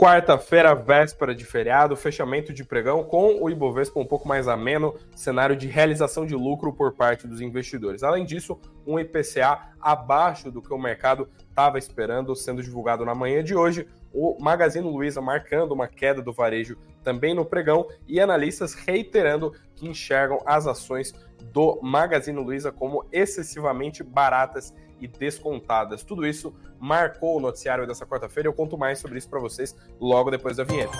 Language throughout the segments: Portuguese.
Quarta-feira, véspera de feriado, fechamento de pregão com o Ibovespa um pouco mais ameno, cenário de realização de lucro por parte dos investidores. Além disso, um IPCA abaixo do que o mercado estava esperando, sendo divulgado na manhã de hoje. O Magazine Luiza marcando uma queda do varejo também no pregão e analistas reiterando que enxergam as ações do Magazine Luiza como excessivamente baratas e descontadas. Tudo isso marcou o noticiário dessa quarta-feira. Eu conto mais sobre isso para vocês logo depois da vinheta.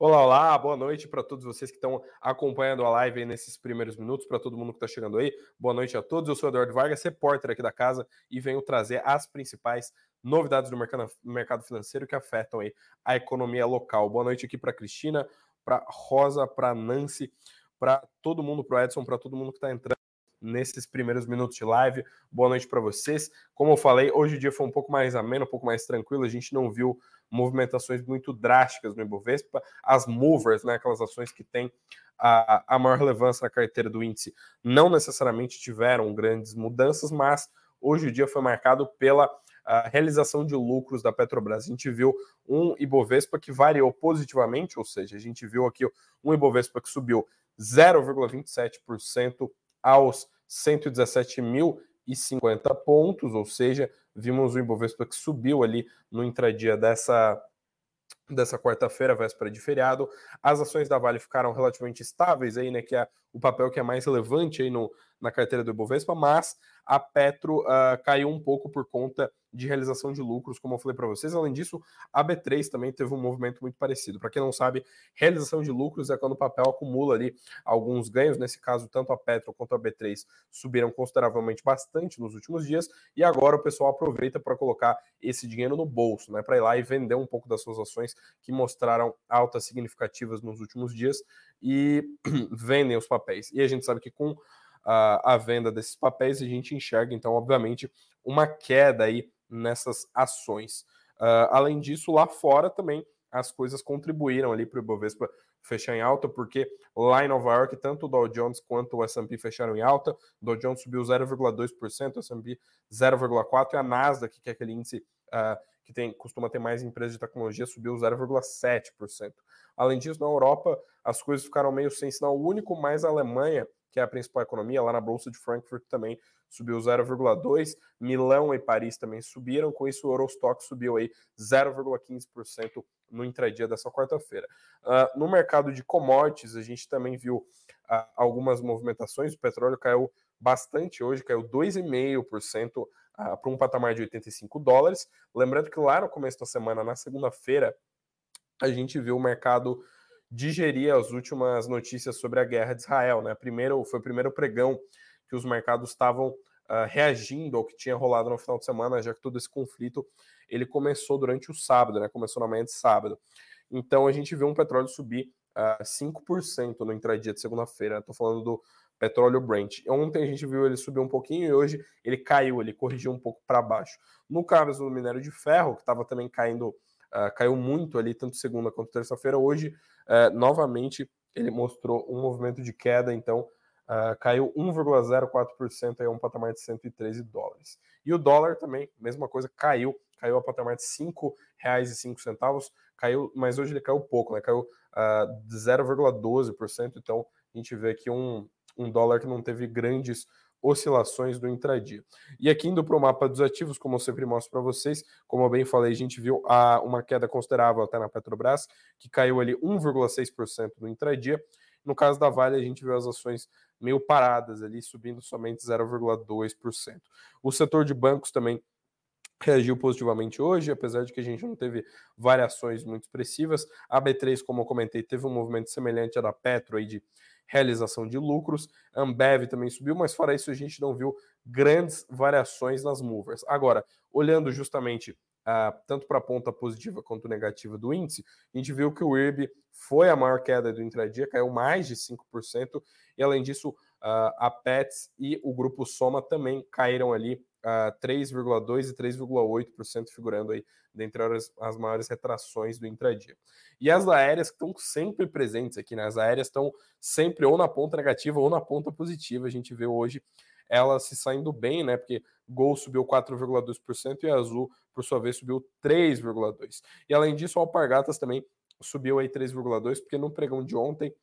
Olá, olá, boa noite para todos vocês que estão acompanhando a live nesses primeiros minutos, para todo mundo que está chegando aí. Boa noite a todos. Eu sou Eduardo Vargas, repórter aqui da casa e venho trazer as principais novidades do mercado, mercado financeiro que afetam aí a economia local. Boa noite aqui para Cristina, para Rosa, para Nancy, para todo mundo, para Edson, para todo mundo que está entrando nesses primeiros minutos de live. Boa noite para vocês. Como eu falei, hoje o dia foi um pouco mais ameno, um pouco mais tranquilo. A gente não viu movimentações muito drásticas no Ibovespa. As movers, né, aquelas ações que têm a, a maior relevância na carteira do índice, não necessariamente tiveram grandes mudanças, mas hoje o dia foi marcado pela realização de lucros da Petrobras. A gente viu um Ibovespa que variou positivamente, ou seja, a gente viu aqui um Ibovespa que subiu 0,27% aos 117.050 pontos, ou seja, vimos o Ibovespa que subiu ali no intradia dessa dessa quarta-feira, véspera de feriado. As ações da Vale ficaram relativamente estáveis aí, né, que é o papel que é mais relevante aí no, na carteira do Ibovespa, mas a Petro uh, caiu um pouco por conta de realização de lucros, como eu falei para vocês. Além disso, a B3 também teve um movimento muito parecido. Para quem não sabe, realização de lucros é quando o papel acumula ali alguns ganhos. Nesse caso, tanto a Petro quanto a B3 subiram consideravelmente bastante nos últimos dias e agora o pessoal aproveita para colocar esse dinheiro no bolso, né, para ir lá e vender um pouco das suas ações que mostraram altas significativas nos últimos dias e vendem os papéis. E a gente sabe que com a, a venda desses papéis, a gente enxerga, então, obviamente, uma queda aí nessas ações. Uh, além disso, lá fora também as coisas contribuíram ali para o Ibovespa fechar em alta, porque lá em Nova York, tanto o Dow Jones quanto o S&P fecharam em alta. O Dow Jones subiu 0,2%, o S&P 0,4% e a Nasdaq, que é aquele índice uh, que tem, costuma ter mais empresas de tecnologia, subiu 0,7%. Além disso, na Europa, as coisas ficaram meio sem sinal único, mas a Alemanha que é a principal economia, lá na Bolsa de Frankfurt também subiu 0,2%, Milão e Paris também subiram, com isso o Eurostock subiu aí 0,15% no intradia dessa quarta-feira. Uh, no mercado de commodities, a gente também viu uh, algumas movimentações, o petróleo caiu bastante hoje, caiu 2,5% uh, para um patamar de 85 dólares. Lembrando que lá no começo da semana, na segunda-feira, a gente viu o mercado digerir as últimas notícias sobre a guerra de Israel. Né? Primeiro, foi o primeiro pregão que os mercados estavam uh, reagindo ao que tinha rolado no final de semana, já que todo esse conflito ele começou durante o sábado, né? começou na manhã de sábado. Então a gente viu um petróleo subir uh, ah, 5% no intradia de segunda-feira. Estou falando do petróleo Brent. Ontem a gente viu ele subir um pouquinho e hoje ele caiu, ele corrigiu um pouco para baixo. No caso do minério de ferro, que estava também caindo, uh, caiu muito ali, tanto segunda quanto terça-feira, hoje uh, novamente ele mostrou um movimento de queda, então uh, caiu 1,04% a um patamar de 113 dólares. E o dólar também, mesma coisa, caiu, caiu a patamar de R$ 5,05, caiu, mas hoje ele caiu pouco, né? Caiu uh, de 0,12%, então a gente vê aqui um, um dólar que não teve grandes oscilações do intradia. E aqui indo para o mapa dos ativos, como eu sempre mostro para vocês, como eu bem falei, a gente viu a, uma queda considerável até na Petrobras, que caiu ali 1,6% no intradia. No caso da Vale, a gente viu as ações meio paradas ali, subindo somente 0,2%. O setor de bancos também reagiu positivamente hoje, apesar de que a gente não teve variações muito expressivas. A B3, como eu comentei, teve um movimento semelhante à da Petro aí de realização de lucros. Ambev também subiu, mas fora isso a gente não viu grandes variações nas movers. Agora, olhando justamente uh, tanto para a ponta positiva quanto negativa do índice, a gente viu que o IRB foi a maior queda do intradia, caiu mais de 5%, e além disso, uh, a PETS e o grupo Soma também caíram ali uh, 3,2% e 3,8% figurando aí dentre as, as maiores retrações do intradia. E as aéreas estão sempre presentes aqui, né? As aéreas estão sempre ou na ponta negativa ou na ponta positiva. A gente vê hoje elas se saindo bem, né? Porque Gol subiu 4,2% e Azul, por sua vez, subiu 3,2%. E além disso, o Alpargatas também subiu aí 3,2%, porque no pregão de ontem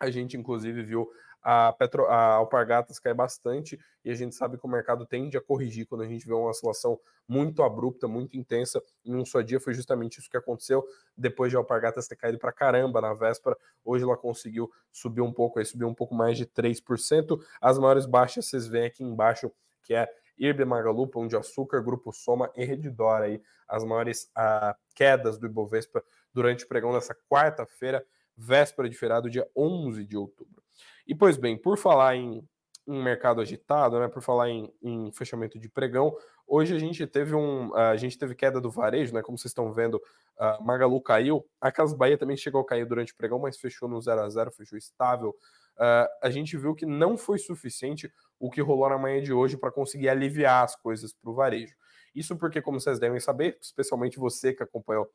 a gente, inclusive, viu a, Petro, a Alpargatas cai bastante e a gente sabe que o mercado tende a corrigir quando a gente vê uma oscilação muito abrupta, muito intensa em um só dia. Foi justamente isso que aconteceu depois de a Alpargatas ter caído para caramba na véspera. Hoje ela conseguiu subir um pouco, aí subiu um pouco mais de 3%. As maiores baixas vocês veem aqui embaixo, que é Irbe Magalu, Pão de Açúcar, Grupo Soma e Redditor aí, as maiores uh, quedas do Ibovespa durante o pregão dessa quarta-feira, véspera de feriado, dia 11 de outubro. E pois bem, por falar em, em mercado agitado, né, por falar em, em, fechamento de pregão, hoje a gente teve um, a gente teve queda do varejo, né, como vocês estão vendo, a Magalu caiu, a Casas Bahia também chegou a cair durante o pregão, mas fechou no 0 a 0, fechou estável. Uh, a gente viu que não foi suficiente o que rolou na manhã de hoje para conseguir aliviar as coisas para o varejo. Isso porque, como vocês devem saber, especialmente você que acompanhou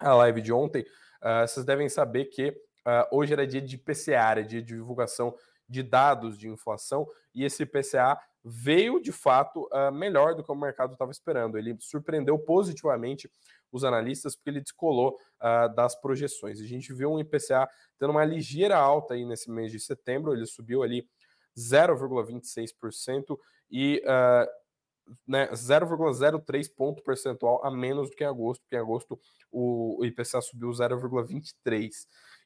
a live de ontem, uh, vocês devem saber que Uh, hoje era dia de PCA, era dia de divulgação de dados de inflação, e esse PCA veio de fato uh, melhor do que o mercado estava esperando. Ele surpreendeu positivamente os analistas porque ele descolou uh, das projeções. A gente viu um IPCA tendo uma ligeira alta aí nesse mês de setembro, ele subiu ali 0,26% e né, 0,03 ponto percentual a menos do que em agosto, porque em agosto o IPCA subiu 0,23%.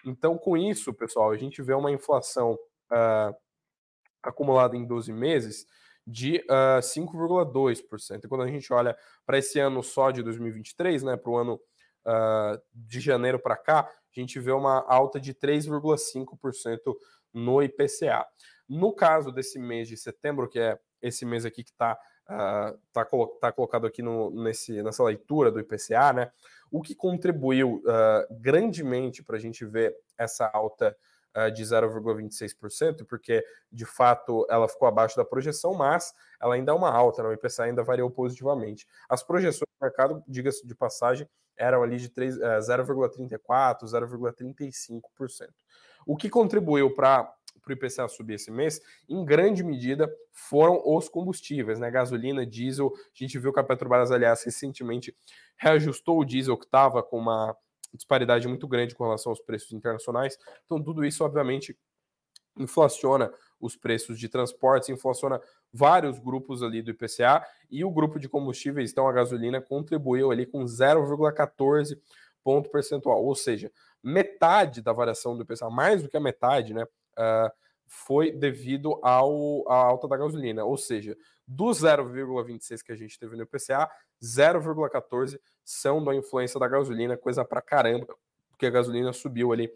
Então, com isso, pessoal, a gente vê uma inflação uh, acumulada em 12 meses de uh, ah, 5,2%. E quando a gente olha para esse ano só de 2023, né, para o ano uh, de janeiro para cá, a gente vê uma alta de 3,5% no IPCA. No caso desse mês de setembro, que é esse mês aqui que está uh, tá, colocado aqui no, nesse, nessa leitura do IPCA, né? O que contribuiu uh, grandemente para a gente ver essa alta uh, de 0,26%, porque de fato ela ficou abaixo da projeção, mas ela ainda é uma alta, né? o IPCA ainda variou positivamente. As projeções do mercado, diga-se de passagem, eram ali de 0,34%, 0,35%. O que contribuiu para para o IPCA subir esse mês, em grande medida foram os combustíveis, né? Gasolina, diesel. A gente viu que a Petrobras, aliás, recentemente reajustou o diesel que estava com uma disparidade muito grande com relação aos preços internacionais. Então, tudo isso, obviamente, inflaciona os preços de transportes, inflaciona vários grupos ali do IPCA e o grupo de combustíveis, então a gasolina, contribuiu ali com 0,14 ponto percentual, ou seja, metade da variação do IPCA, mais do que a metade, né? Uh, foi devido ao, à alta da gasolina. Ou seja, do 0,26 que a gente teve no IPCA, 0,14 são da influência da gasolina, coisa pra caramba, porque a gasolina subiu ali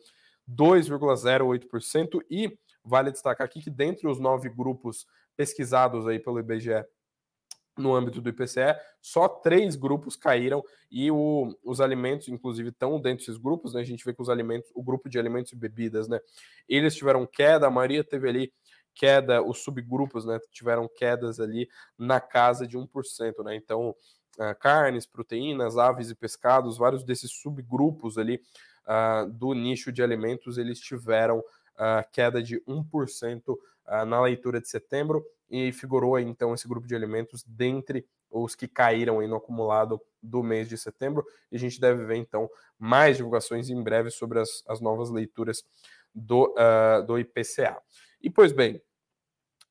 2,08% e vale destacar aqui que dentre os nove grupos pesquisados aí pelo IBGE no âmbito do IPCE, só três grupos caíram e o, os alimentos, inclusive, estão dentro desses grupos, né? A gente vê que os alimentos, o grupo de alimentos e bebidas, né? Eles tiveram queda, a maioria teve ali queda, os subgrupos, né? Tiveram quedas ali na casa de 1%, né? Então, uh, carnes, proteínas, aves e pescados, vários desses subgrupos ali uh, do nicho de alimentos, eles tiveram uh, queda de 1% uh, na leitura de setembro e figurou então esse grupo de alimentos dentre os que caíram aí no acumulado do mês de setembro. E a gente deve ver então mais divulgações em breve sobre as, as novas leituras do, uh, do IPCA. E pois bem,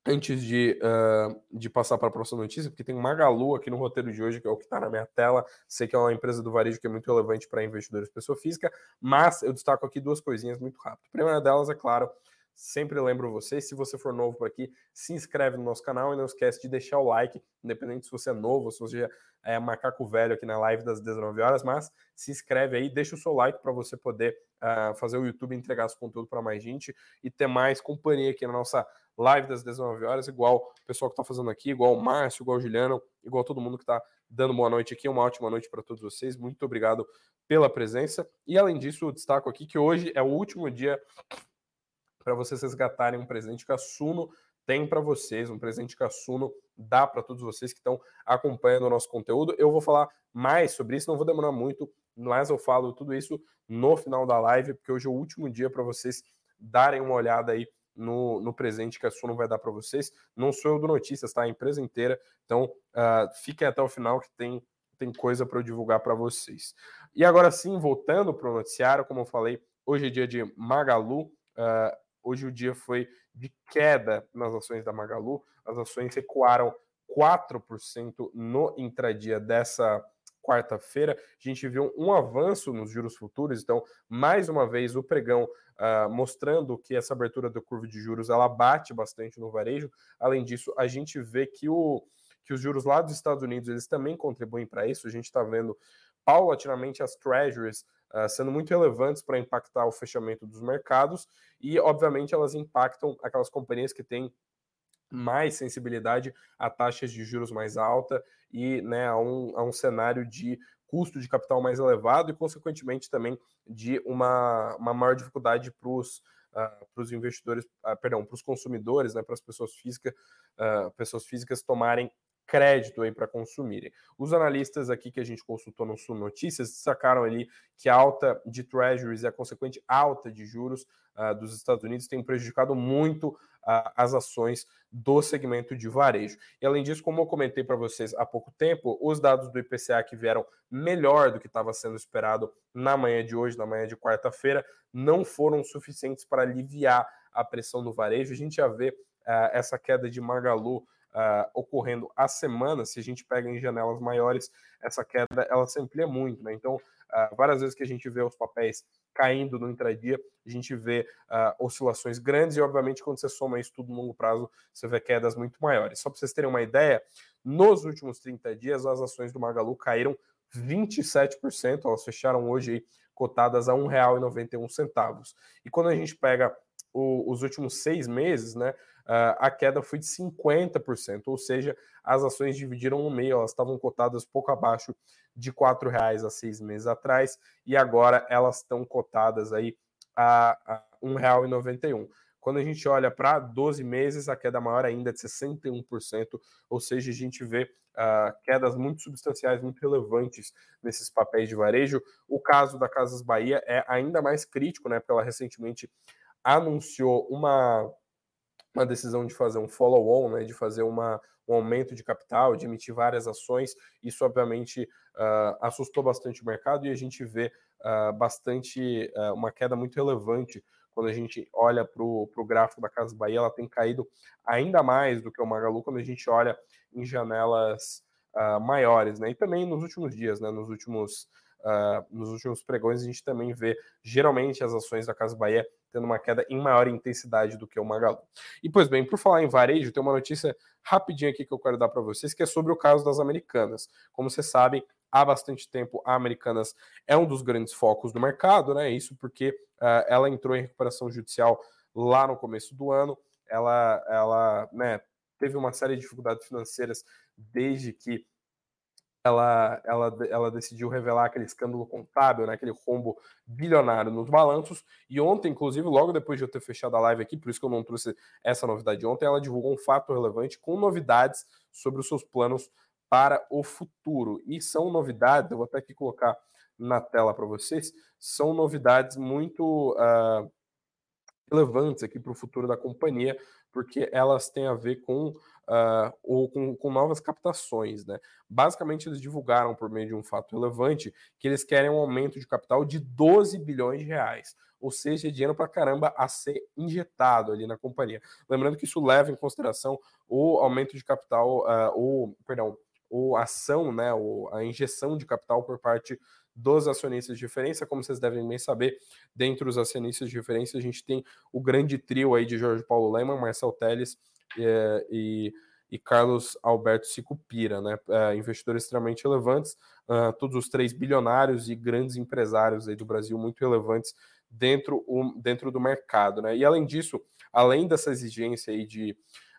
antes de, uh, de passar para a próxima notícia, porque tem Magalu aqui no roteiro de hoje, que é o que está na minha tela. Sei que é uma empresa do varejo que é muito relevante para investidores pessoa física, mas eu destaco aqui duas coisinhas muito rápido. A primeira delas, é claro, Sempre lembro você, se você for novo por aqui, se inscreve no nosso canal e não esquece de deixar o like, independente se você é novo, se você é macaco velho aqui na live das 19 horas, mas se inscreve aí, deixa o seu like para você poder uh, fazer o YouTube entregar esse conteúdo para mais gente e ter mais companhia aqui na nossa live das 19 horas, igual o pessoal que está fazendo aqui, igual o Márcio, igual o Juliano, igual todo mundo que está dando boa noite aqui. Uma ótima noite para todos vocês. Muito obrigado pela presença. E além disso, eu destaco aqui que hoje é o último dia para vocês resgatarem um presente que a Suno tem para vocês, um presente que a Suno dá para todos vocês que estão acompanhando o nosso conteúdo. Eu vou falar mais sobre isso, não vou demorar muito, mas eu falo tudo isso no final da live, porque hoje é o último dia para vocês darem uma olhada aí no, no presente que a Suno vai dar para vocês. Não sou eu do Notícias, tá? A empresa inteira. Então, uh, fiquem até o final que tem, tem coisa para eu divulgar para vocês. E agora sim, voltando para o noticiário, como eu falei, hoje é dia de Magalu. Uh, hoje o dia foi de queda nas ações da Magalu. As ações recuaram 4% no intradia dessa quarta-feira. A gente viu um avanço nos juros futuros, então, mais uma vez, o pregão uh, mostrando que essa abertura da curva de juros ela bate bastante no varejo. Além disso, a gente vê que, o, que os juros lá dos Estados Unidos eles também contribuem para isso. A gente está vendo paulatinamente as treasuries sendo muito relevantes para impactar o fechamento dos mercados e, obviamente, elas impactam aquelas companhias que têm mais sensibilidade a taxas de juros mais alta e né, a, um, a um cenário de custo de capital mais elevado e, consequentemente, também de uma, uma maior dificuldade para os uh, investidores, uh, perdão, para os consumidores, né, para as pessoas físicas, uh, pessoas físicas tomarem crédito aí para consumirem. Os analistas aqui que a gente consultou no Sul Notícias destacaram ali que a alta de treasuries e a consequente alta de juros uh, dos Estados Unidos tem prejudicado muito uh, as ações do segmento de varejo. E além disso, como eu comentei para vocês há pouco tempo, os dados do IPCA que vieram melhor do que estava sendo esperado na manhã de hoje, na manhã de quarta-feira, não foram suficientes para aliviar a pressão no varejo. A gente já vê uh, essa queda de Magalu uh, ocorrendo a semana, se a gente pega em janelas maiores, essa queda ela se amplia muito, né? Então, uh, várias vezes que a gente vê os papéis caindo no intradia, a gente vê uh, oscilações grandes e, obviamente, quando você soma isso tudo no longo prazo, você vê quedas muito maiores. Só para vocês terem uma ideia, nos últimos 30 dias, as ações do Magalu caíram 27%, elas fecharam hoje aí, cotadas a R$ 1,91. E quando a gente pega o, os últimos seis meses, né, a queda foi de 50%, ou seja, as ações dividiram no meio, elas estavam cotadas pouco abaixo de R$ reais há seis meses atrás, e agora elas estão cotadas aí a, a R$ 1,91. Quando a gente olha para 12 meses, a queda maior ainda é de 61%, ou seja, a gente vê uh, quedas muito substanciais, muito relevantes nesses papéis de varejo. O caso da Casas Bahia é ainda mais crítico, né? Porque ela recentemente anunciou uma, uma decisão de fazer um follow-on, né, de fazer uma, um aumento de capital, de emitir várias ações. Isso, obviamente, uh, assustou bastante o mercado e a gente vê uh, bastante uh, uma queda muito relevante quando a gente olha para o gráfico da Casa Bahia, ela tem caído ainda mais do que o Magalu quando a gente olha em janelas maiores, né? E também nos últimos dias, né? Nos últimos nos últimos pregões, a gente também vê geralmente as ações da Casa Bahia tendo uma queda em maior intensidade do que o Magalu. E pois bem, por falar em varejo, tem uma notícia rapidinha aqui que eu quero dar para vocês, que é sobre o caso das Americanas. Como vocês sabem, há bastante tempo a Americanas é um dos grandes focos do mercado, né? Isso porque uh, ela entrou em recuperação judicial lá no começo do ano. Ela, ela né, teve uma série de dificuldades financeiras desde que ela, ela, ela decidiu revelar aquele escândalo contábil, né, aquele rombo bilionário nos balanços. E ontem, inclusive, logo depois de eu ter fechado a live aqui, por isso que eu não trouxe essa novidade ontem, ela divulgou um fato relevante com novidades sobre os seus planos para o futuro. E são novidades, eu vou até aqui colocar na tela para vocês, são novidades muito uh, relevantes aqui para o futuro da companhia, porque elas têm a ver com uh, ou com, com, novas captações. Né? Basicamente, eles divulgaram por meio de um fato relevante que eles querem um aumento de capital de 12 bilhões de reais. Ou seja, dinheiro para caramba a ser injetado ali na companhia. Lembrando que isso leva em consideração o aumento de capital, uh, ou, perdão, ou ação, né, ou a injeção de capital por parte dos acionistas de referência. Como vocês devem bem saber, dentro dos acionistas de referência, a gente tem o grande trio aí de Jorge Paulo Lehmann, Marcel Teles é, e, e Carlos Alberto Sicupira, né? É, investidores extremamente relevantes, uh, todos os três bilionários e grandes empresários aí do Brasil muito relevantes dentro, o, dentro do mercado, né? E além disso, além dessa exigência aí de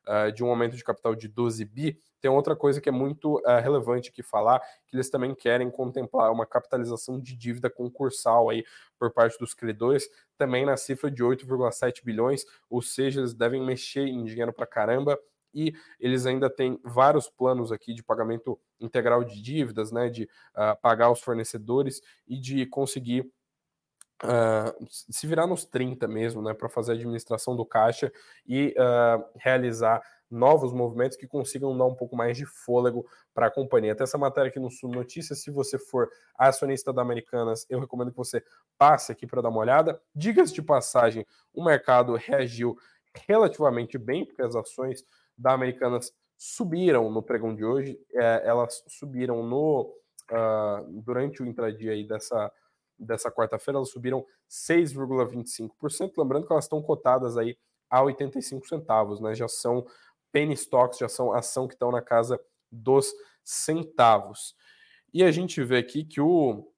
uh, de um aumento de capital de 12 bi, tem outra coisa que é muito uh, relevante aqui falar, que eles também querem contemplar uma capitalização de dívida concursal aí por parte dos credores, também na cifra de 8,7 bilhões, ou seja, eles devem mexer em dinheiro para caramba, e eles ainda têm vários planos aqui de pagamento integral de dívidas, né, de uh, pagar os fornecedores e de conseguir uh, se virar nos 30 mesmo, né, para fazer a administração do caixa e uh, realizar novos movimentos que consigam dar um pouco mais de fôlego para a companhia. Até essa matéria aqui no Sul Notícias, se você for acionista da Americanas, eu recomendo que você passe aqui para dar uma olhada. Diga-se de passagem, o mercado reagiu relativamente bem, porque as ações da Americanas subiram no pregão de hoje, é, elas subiram no uh, durante o intradia aí dessa, dessa quarta-feira, elas subiram 6,25%, lembrando que elas estão cotadas aí a 85 centavos, né? Já são penny stocks, já são ação que estão na casa dos centavos. E a gente vê aqui que o,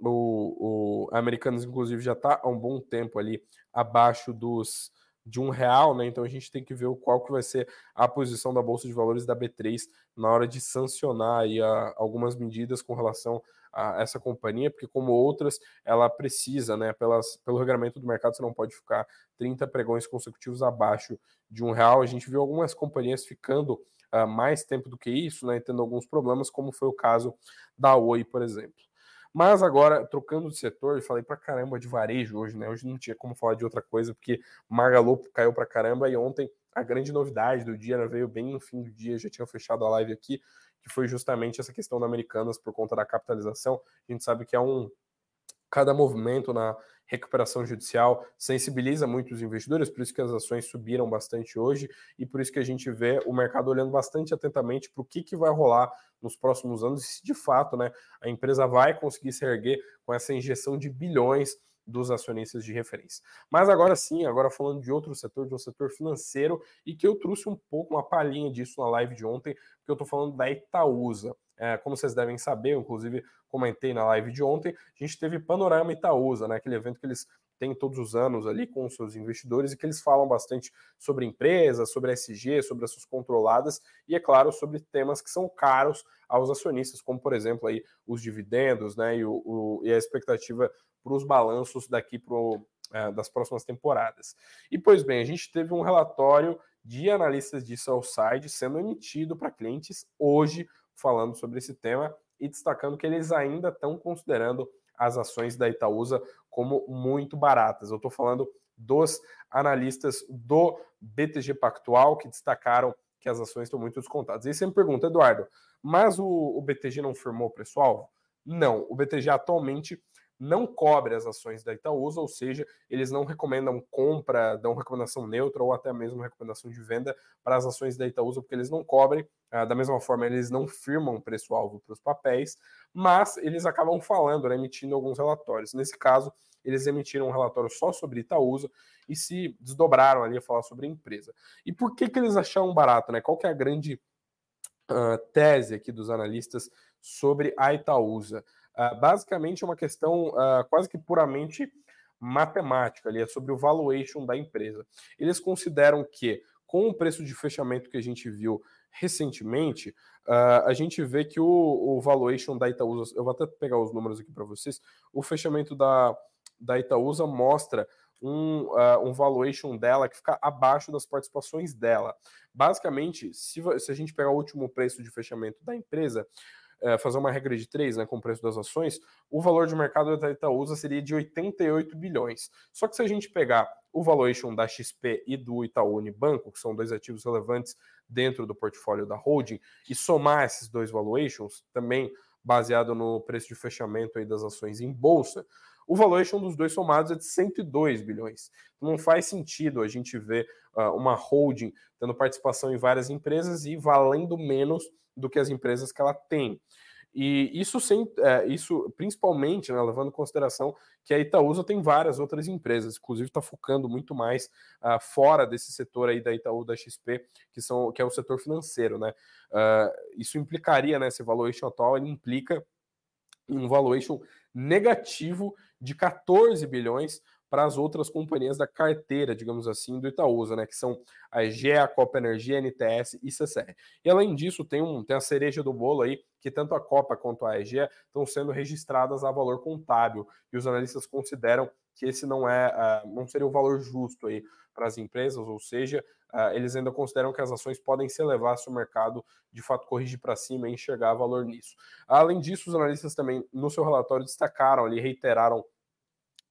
o, o Americanas, inclusive, já está há um bom tempo ali abaixo dos de um real, né? Então a gente tem que ver qual que vai ser a posição da Bolsa de Valores da B3 na hora de sancionar aí a, algumas medidas com relação a essa companhia, porque como outras, ela precisa, né? Pelas, pelo regulamento do mercado, você não pode ficar 30 pregões consecutivos abaixo de um real. A gente viu algumas companhias ficando uh, mais tempo do que isso, né? Tendo alguns problemas, como foi o caso da Oi, por exemplo. Mas agora, trocando de setor, eu falei pra caramba de varejo hoje, né? Hoje não tinha como falar de outra coisa, porque Magalu caiu pra caramba e ontem a grande novidade do dia, ela veio bem no fim do dia, já tinha fechado a live aqui, que foi justamente essa questão da Americanas por conta da capitalização. A gente sabe que é um cada movimento na recuperação judicial sensibiliza muito os investidores, por isso que as ações subiram bastante hoje e por isso que a gente vê o mercado olhando bastante atentamente para o que, que vai rolar nos próximos anos e se de fato né, a empresa vai conseguir se erguer com essa injeção de bilhões dos acionistas de referência. Mas agora sim, agora falando de outro setor, de um setor financeiro, e que eu trouxe um pouco uma palhinha disso na live de ontem, porque eu estou falando da Itaúsa. É, como vocês devem saber, eu, inclusive comentei na live de ontem, a gente teve Panorama Itaúsa, né, aquele evento que eles têm todos os anos ali com os seus investidores e que eles falam bastante sobre empresas, sobre SG, sobre as suas controladas e, é claro, sobre temas que são caros aos acionistas, como, por exemplo, aí, os dividendos né, e, o, o e a expectativa para os balanços daqui para é, das próximas temporadas. E, pois bem, a gente teve um relatório de analistas de Southside sendo emitido para clientes hoje, falando sobre esse tema e destacando que eles ainda estão considerando as ações da Itaúsa como muito baratas. Eu estou falando dos analistas do BTG Pactual que destacaram que as ações estão muito descontadas. E você me pergunta, Eduardo, mas o, o BTG não firmou o preço-alvo? Não, o BTG atualmente não cobre as ações da Itaúsa, ou seja, eles não recomendam compra, dão recomendação neutra ou até mesmo recomendação de venda para as ações da Itaúsa, porque eles não cobrem. Ah, da mesma forma, eles não firmam preço-alvo para os papéis, mas eles acabam falando, né, emitindo alguns relatórios. Nesse caso, eles emitiram um relatório só sobre Itaúsa e se desdobraram ali a falar sobre a empresa. E por que, que eles acharam barato? Né? Qual que é a grande uh, tese aqui dos analistas sobre a Itaúsa? Uh, basicamente é uma questão uh, quase que puramente matemática ali, é sobre o valuation da empresa. Eles consideram que, com o preço de fechamento que a gente viu recentemente, uh, a gente vê que o, o, valuation da Itaúsa, eu vou até pegar os números aqui para vocês, o fechamento da, da Itaúsa mostra um, uh, um valuation dela que fica abaixo das participações dela. Basicamente, se, se a gente pegar o último preço de fechamento da empresa, é, fazer uma regra de três né, com o preço das ações, o valor de mercado da Itaúsa seria de 88 bilhões. Só que se a gente pegar o valuation da XP e do Itaú Unibanco, que são dois ativos relevantes dentro do portfólio da holding, e somar esses dois valuations, também baseado no preço de fechamento aí das ações em bolsa, o valuation dos dois somados é de 102 bilhões. Então não faz sentido a gente ver uh, uma holding tendo participação em várias empresas e valendo menos do que as empresas que ela tem. E isso, sem, é, isso principalmente, né, levando em consideração que a Itaúsa tem várias outras empresas, inclusive está focando muito mais uh, fora desse setor aí da Itaú, da XP, que, são, que é o setor financeiro. Né? Uh, isso implicaria, né, esse valuation atual, ele implica um valuation negativo de 14 bilhões para as outras companhias da carteira, digamos assim, do Itaúsa, né? Que são a EGEA, a Copa Energia, NTS e CCR. E além disso, tem, um, tem a cereja do bolo aí, que tanto a Copa quanto a EGEA estão sendo registradas a valor contábil. E os analistas consideram que esse não é, uh, não seria o valor justo aí para as empresas, ou seja, uh, eles ainda consideram que as ações podem se elevar se o mercado de fato corrigir para cima e enxergar valor nisso. Além disso, os analistas também, no seu relatório, destacaram ali, reiteraram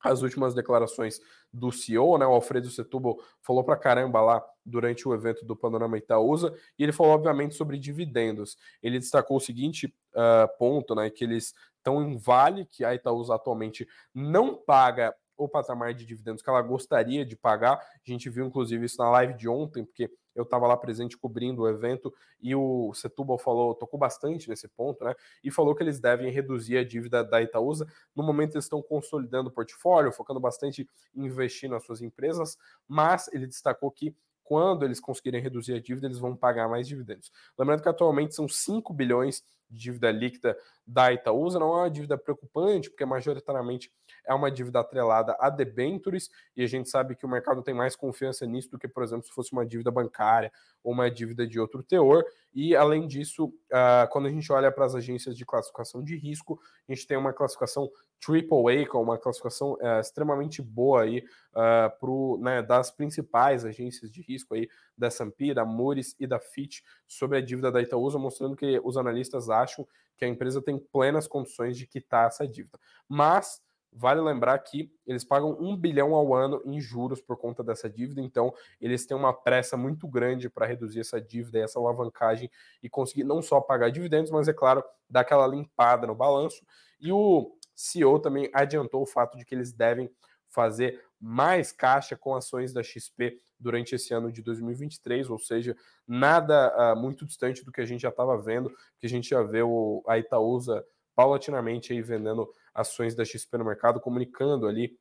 as últimas declarações do CEO, né? O Alfredo Setúbal falou para caramba lá durante o evento do Panorama Itaúsa, e ele falou, obviamente, sobre dividendos. Ele destacou o seguinte uh, ponto, né? Que eles estão em vale, que a Itaúsa atualmente não paga o patamar de dividendos que ela gostaria de pagar. A gente viu, inclusive, isso na live de ontem, porque eu estava lá presente cobrindo o evento e o Setúbal falou, tocou bastante nesse ponto, né? E falou que eles devem reduzir a dívida da Itaúsa. No momento, eles estão consolidando o portfólio, focando bastante em investir nas suas empresas, mas ele destacou que quando eles conseguirem reduzir a dívida, eles vão pagar mais dividendos. Lembrando que atualmente são 5 bilhões dívida líquida da Itaúsa, não é uma dívida preocupante, porque majoritariamente é uma dívida atrelada a debentures, e a gente sabe que o mercado tem mais confiança nisso do que, por exemplo, se fosse uma dívida bancária ou uma dívida de outro teor. E, além disso, uh, quando a gente olha para as agências de classificação de risco, a gente tem uma classificação AAA, com uma classificação uh, extremamente boa aí, uh, pro, né, das principais agências de risco aí, da S&P, da Moody's e da Fitch, sobre a dívida da Itaúsa, mostrando que os analistas acham que a empresa tem plenas condições de quitar essa dívida. Mas Vale lembrar que eles pagam um bilhão ao ano em juros por conta dessa dívida, então eles têm uma pressa muito grande para reduzir essa dívida e essa alavancagem e conseguir não só pagar dividendos, mas é claro, dar aquela limpada no balanço. E o CEO também adiantou o fato de que eles devem fazer mais caixa com ações da XP durante esse ano de 2023, ou seja, nada uh, muito distante do que a gente já estava vendo, que a gente já vê o, a Itaúsa paulatinamente aí vendendo ações da XP no mercado, comunicando ali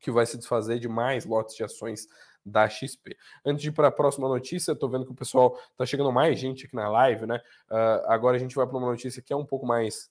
que vai se desfazer de mais lotes de ações da XP. Antes de ir para a próxima notícia, estou vendo que o pessoal está chegando mais gente aqui na live, né? Uh, agora a gente vai para uma notícia que é um pouco mais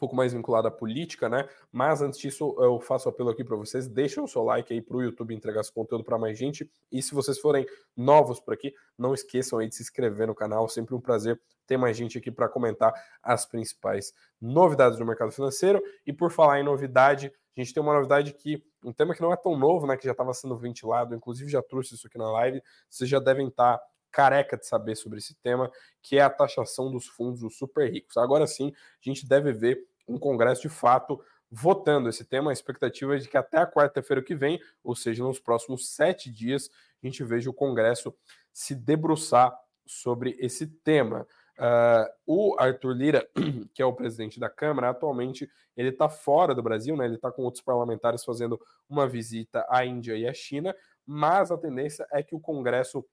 pouco mais vinculado à política, né? Mas antes disso, eu faço apelo aqui para vocês, deixem o seu like aí para o YouTube entregar esse conteúdo para mais gente. E se vocês forem novos por aqui, não esqueçam aí de se inscrever no canal. Sempre um prazer ter mais gente aqui para comentar as principais novidades do mercado financeiro. E por falar em novidade, a gente tem uma novidade que um tema que não é tão novo, né? Que já estava sendo ventilado, inclusive já trouxe isso aqui na live. Vocês já devem estar tá careca de saber sobre esse tema, que é a taxação dos fundos dos super ricos. Agora sim, a gente deve ver um Congresso de fato votando esse tema. A expectativa é de que até a quarta-feira que vem, ou seja, nos próximos sete dias, a gente veja o Congresso se debruçar sobre esse tema. Uh, o Arthur Lira, que é o presidente da Câmara, atualmente ele está fora do Brasil, né? ele está com outros parlamentares fazendo uma visita à Índia e à China, mas a tendência é que o Congresso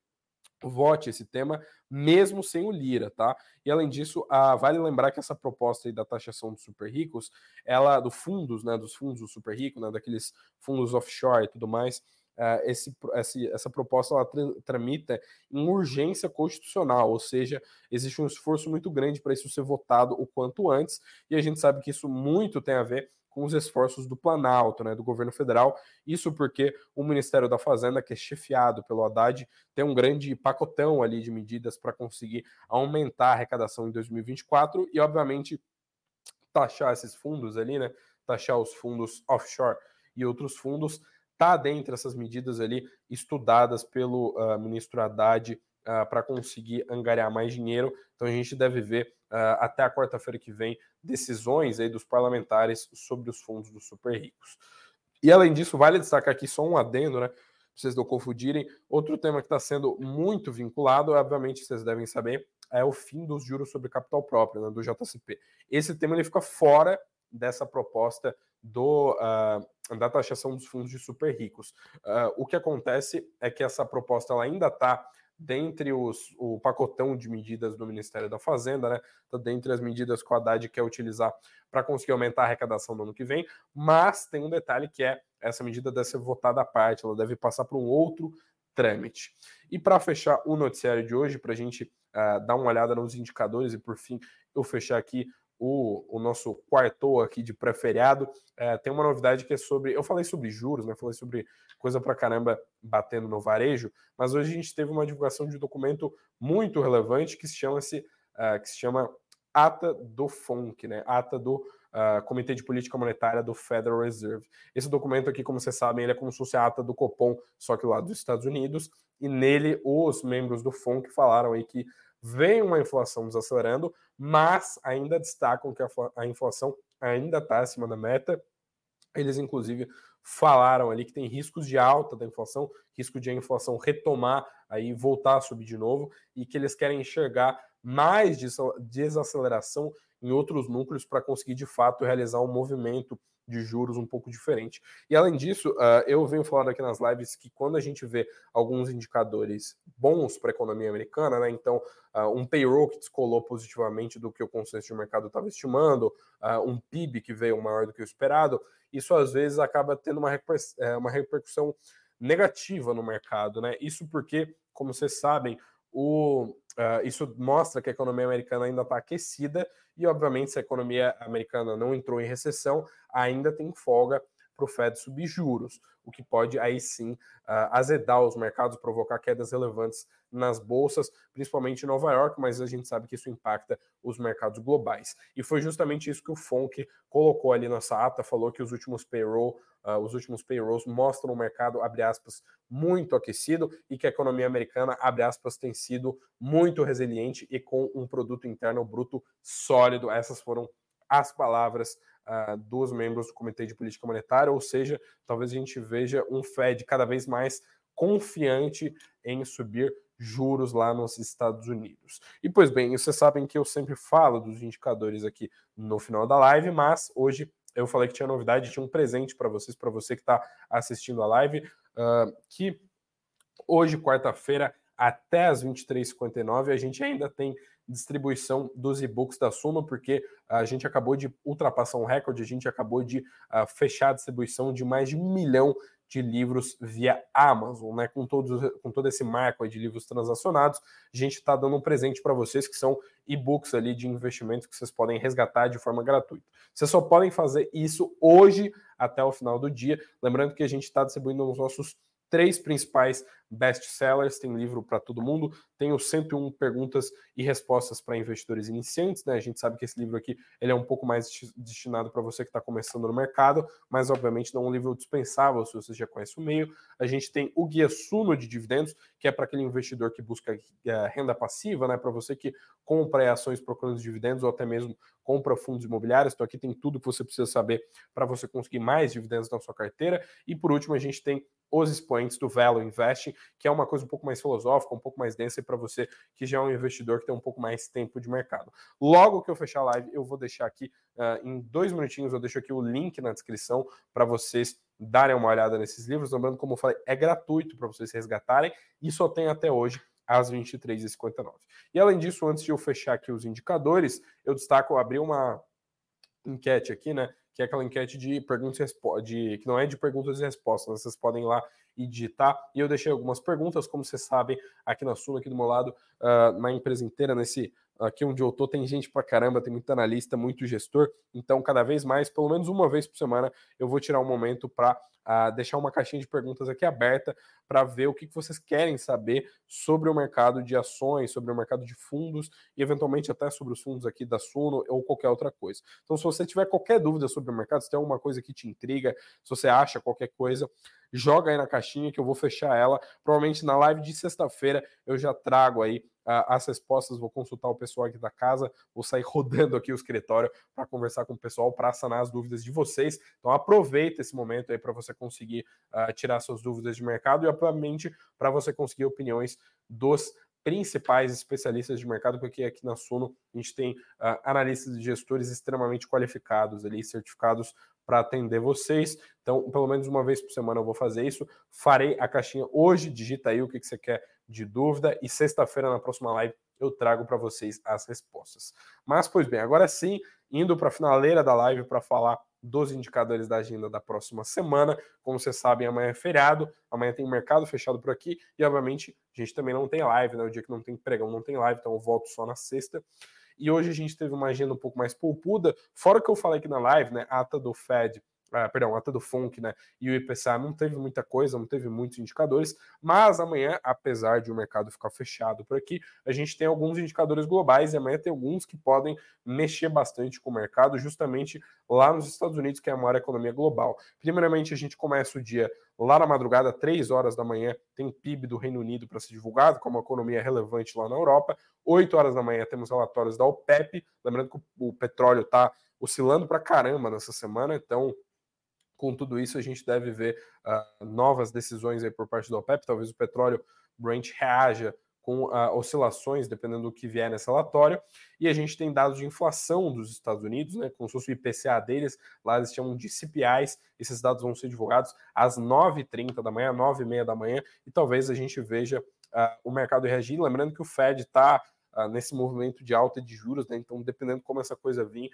vote esse tema, mesmo sem o Lira, tá? E além disso, a, vale lembrar que essa proposta aí da taxação dos super ricos, ela, do fundos, né, dos fundos do super rico, né, daqueles fundos offshore e tudo mais, uh, esse, esse, essa proposta ela tra tramita em urgência constitucional, ou seja, existe um esforço muito grande para isso ser votado o quanto antes, e a gente sabe que isso muito tem a ver com os esforços do Planalto, né, do governo federal. Isso porque o Ministério da Fazenda, que é chefiado pelo Haddad, tem um grande pacotão ali de medidas para conseguir aumentar a arrecadação em 2024 e, obviamente, taxar esses fundos ali, né, taxar os fundos offshore e outros fundos, tá dentro dessas medidas ali estudadas pelo uh, ministro Haddad uh, para conseguir angariar mais dinheiro. Então a gente deve ver uh, até a quarta-feira que vem decisões aí dos parlamentares sobre os fundos dos super ricos. E além disso, vale destacar aqui só um adendo, né? Pra vocês não confundirem. Outro tema que está sendo muito vinculado, obviamente vocês devem saber, é o fim dos juros sobre capital próprio, né, do JCP. Esse tema ele fica fora dessa proposta do, uh, da taxação dos fundos de super ricos. Uh, o que acontece é que essa proposta ela ainda está dentre os, o pacotão de medidas do Ministério da Fazenda, né? Tá dentre as medidas que o Haddad quer utilizar para conseguir aumentar a arrecadação no ano que vem, mas tem um detalhe que é essa medida deve ser votada à parte, ela deve passar para um outro trâmite. E para fechar o noticiário de hoje, para a gente uh, dar uma olhada nos indicadores e por fim eu fechar aqui o, o nosso quarto aqui de pré-feriado, é, tem uma novidade que é sobre. Eu falei sobre juros, né? Falei sobre coisa pra caramba batendo no varejo, mas hoje a gente teve uma divulgação de um documento muito relevante que se chama, -se, uh, que se chama Ata do FONC, né? Ata do uh, Comitê de Política Monetária do Federal Reserve. Esse documento aqui, como vocês sabem, ele é como se fosse a ata do Copom, só que lá dos Estados Unidos, e nele os membros do FONC falaram aí que vem uma inflação desacelerando, mas ainda destacam que a inflação ainda está acima da meta. Eles, inclusive, falaram ali que tem riscos de alta da inflação, risco de a inflação retomar, aí voltar a subir de novo, e que eles querem enxergar mais desaceleração em outros núcleos para conseguir de fato realizar um movimento de juros um pouco diferente. E além disso, uh, eu venho falando aqui nas lives que quando a gente vê alguns indicadores bons para a economia americana, né, então uh, um payroll que descolou positivamente do que o consenso de mercado estava estimando, uh, um PIB que veio maior do que o esperado, isso às vezes acaba tendo uma, eh, uma repercussão negativa no mercado, né? Isso porque, como vocês sabem, o, uh, isso mostra que a economia americana ainda está aquecida e, obviamente, se a economia americana não entrou em recessão, ainda tem folga para o Fed subir juros, o que pode aí sim uh, azedar os mercados, provocar quedas relevantes nas bolsas, principalmente em Nova York, mas a gente sabe que isso impacta os mercados globais. E foi justamente isso que o FONC colocou ali nessa ata, falou que os últimos payroll, uh, os últimos payrolls mostram o mercado, abre aspas, muito aquecido e que a economia americana, abre aspas, tem sido muito resiliente e com um produto interno bruto sólido. Essas foram as palavras uh, dos membros do Comitê de Política Monetária, ou seja, talvez a gente veja um Fed cada vez mais confiante em subir juros lá nos Estados Unidos. E pois bem, vocês sabem que eu sempre falo dos indicadores aqui no final da live, mas hoje eu falei que tinha novidade, tinha um presente para vocês, para você que está assistindo a live, uh, que hoje, quarta-feira, até as 23h59, a gente ainda tem distribuição dos e-books da Suno, porque a gente acabou de ultrapassar um recorde, a gente acabou de uh, fechar a distribuição de mais de um milhão de livros via Amazon, né? Com, todos, com todo esse marco de livros transacionados, a gente está dando um presente para vocês que são e-books ali de investimento que vocês podem resgatar de forma gratuita. Vocês só podem fazer isso hoje até o final do dia. Lembrando que a gente está distribuindo os nossos três principais best-sellers, tem livro para todo mundo, tem os 101 perguntas e respostas para investidores iniciantes, né? A gente sabe que esse livro aqui ele é um pouco mais destinado para você que está começando no mercado, mas obviamente não é um livro dispensável se você já conhece o meio. A gente tem o Guia Suno de Dividendos, que é para aquele investidor que busca é, renda passiva, né? Para você que compra ações procurando dividendos ou até mesmo compra fundos imobiliários. Então aqui tem tudo que você precisa saber para você conseguir mais dividendos na sua carteira. E por último, a gente tem os expoentes do Value Investing, que é uma coisa um pouco mais filosófica, um pouco mais densa para você que já é um investidor que tem um pouco mais tempo de mercado. Logo que eu fechar a live, eu vou deixar aqui uh, em dois minutinhos, eu deixo aqui o link na descrição para vocês darem uma olhada nesses livros. Lembrando, como eu falei, é gratuito para vocês resgatarem e só tem até hoje às 23h59. E além disso, antes de eu fechar aqui os indicadores, eu destaco, abrir uma enquete aqui, né? Que é aquela enquete de perguntas de, que não é de perguntas e respostas, vocês podem ir lá e digitar. E eu deixei algumas perguntas, como vocês sabem, aqui na Suno, aqui do meu lado, uh, na empresa inteira, nesse aqui onde eu tô, tem gente pra caramba, tem muito analista, muito gestor. Então, cada vez mais, pelo menos uma vez por semana, eu vou tirar um momento para uh, deixar uma caixinha de perguntas aqui aberta para ver o que, que vocês querem saber sobre o mercado de ações, sobre o mercado de fundos e eventualmente até sobre os fundos aqui da Suno ou qualquer outra coisa. Então, se você tiver qualquer dúvida sobre o mercado, se tem alguma coisa que te intriga, se você acha qualquer coisa, joga aí na caixinha que eu vou fechar ela. Provavelmente na live de sexta-feira eu já trago aí as respostas, vou consultar o pessoal aqui da casa, vou sair rodando aqui o escritório para conversar com o pessoal, para sanar as dúvidas de vocês. Então aproveita esse momento aí para você conseguir uh, tirar suas dúvidas de mercado e, obviamente, para você conseguir opiniões dos principais especialistas de mercado, porque aqui na Suno a gente tem uh, analistas e gestores extremamente qualificados ali, certificados para atender vocês. Então, pelo menos uma vez por semana eu vou fazer isso. Farei a caixinha hoje, digita aí o que, que você quer de dúvida e sexta-feira na próxima live eu trago para vocês as respostas. Mas, pois bem, agora sim, indo para a finaleira da live para falar dos indicadores da agenda da próxima semana. Como vocês sabem, amanhã é feriado, amanhã tem mercado fechado por aqui e, obviamente, a gente também não tem live, né? O dia que não tem pregão não tem live, então eu volto só na sexta. e hoje a gente teve uma agenda um pouco mais poupuda, fora o que eu falei aqui na live, né, ata do Fed ah, perdão, até do FONC, né? E o IPCA não teve muita coisa, não teve muitos indicadores, mas amanhã, apesar de o mercado ficar fechado por aqui, a gente tem alguns indicadores globais e amanhã tem alguns que podem mexer bastante com o mercado, justamente lá nos Estados Unidos, que é a maior economia global. Primeiramente, a gente começa o dia lá na madrugada, 3 horas da manhã, tem PIB do Reino Unido para ser divulgado, como economia relevante lá na Europa. 8 horas da manhã temos relatórios da OPEP, lembrando que o petróleo está oscilando para caramba nessa semana, então com tudo isso, a gente deve ver uh, novas decisões aí por parte da OPEP. Talvez o petróleo Brent reaja com uh, oscilações, dependendo do que vier nesse relatório. E a gente tem dados de inflação dos Estados Unidos, né, como se fosse o IPCA deles, lá eles chamam de CPIs. Esses dados vão ser divulgados às 9h30 da manhã, 9h30 da manhã, e talvez a gente veja uh, o mercado reagir. Lembrando que o Fed está nesse movimento de alta de juros, né, então dependendo como essa coisa vir,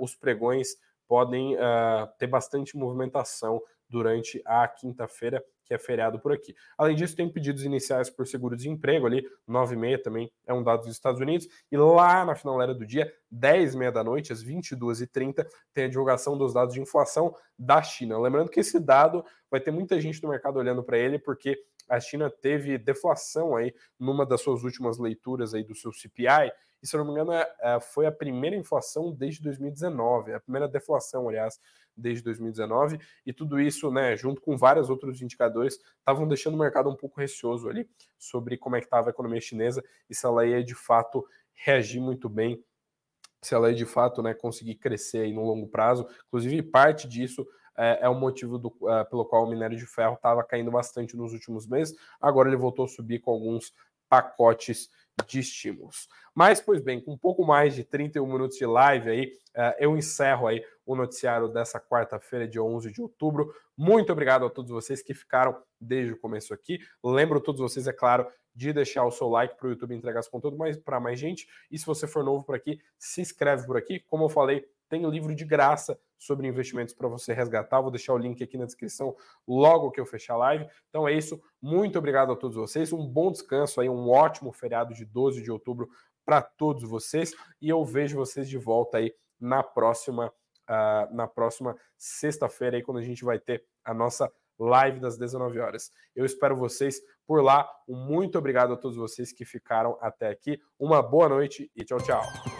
os pregões podem uh, ter bastante movimentação durante a quinta-feira, que é feriado por aqui. Além disso, tem pedidos iniciais por seguro-desemprego ali, 9 e meia também é um dado dos Estados Unidos, e lá na finaleira do dia, 10 e meia da noite, às 22h30, tem a divulgação dos dados de inflação da China. Lembrando que esse dado vai ter muita gente no mercado olhando para ele, porque a China teve deflação aí numa das suas últimas leituras aí do seu CPI, e se eu não me engano, é, é, foi a primeira inflação desde 2019, a primeira deflação, aliás, desde 2019, e tudo isso, né, junto com vários outros indicadores, estavam deixando o mercado um pouco receoso ali sobre como é que estava a economia chinesa e se ela ia de fato reagir muito bem, se ela ia de fato né, conseguir crescer aí no longo prazo. Inclusive, parte disso é, é o motivo do, é, pelo qual o minério de ferro estava caindo bastante nos últimos meses. Agora ele voltou a subir com alguns pacotes de estímulos. Mas, pois bem, com um pouco mais de 31 minutos de live aí, uh, eu encerro aí o noticiário dessa quarta-feira, dia 11 de outubro. Muito obrigado a todos vocês que ficaram desde o começo aqui. Lembro todos vocês, é claro, de deixar o seu like para o YouTube entregar esse conteúdo para mais gente. E se você for novo por aqui, se inscreve por aqui. Como eu falei, tem livro de graça sobre investimentos para você resgatar. Vou deixar o link aqui na descrição logo que eu fechar a live. Então é isso. Muito obrigado a todos vocês. Um bom descanso aí, um ótimo feriado de 12 de outubro para todos vocês. E eu vejo vocês de volta aí na próxima, uh, na próxima sexta-feira, aí, quando a gente vai ter a nossa live das 19 horas. Eu espero vocês por lá. Um muito obrigado a todos vocês que ficaram até aqui. Uma boa noite e tchau, tchau.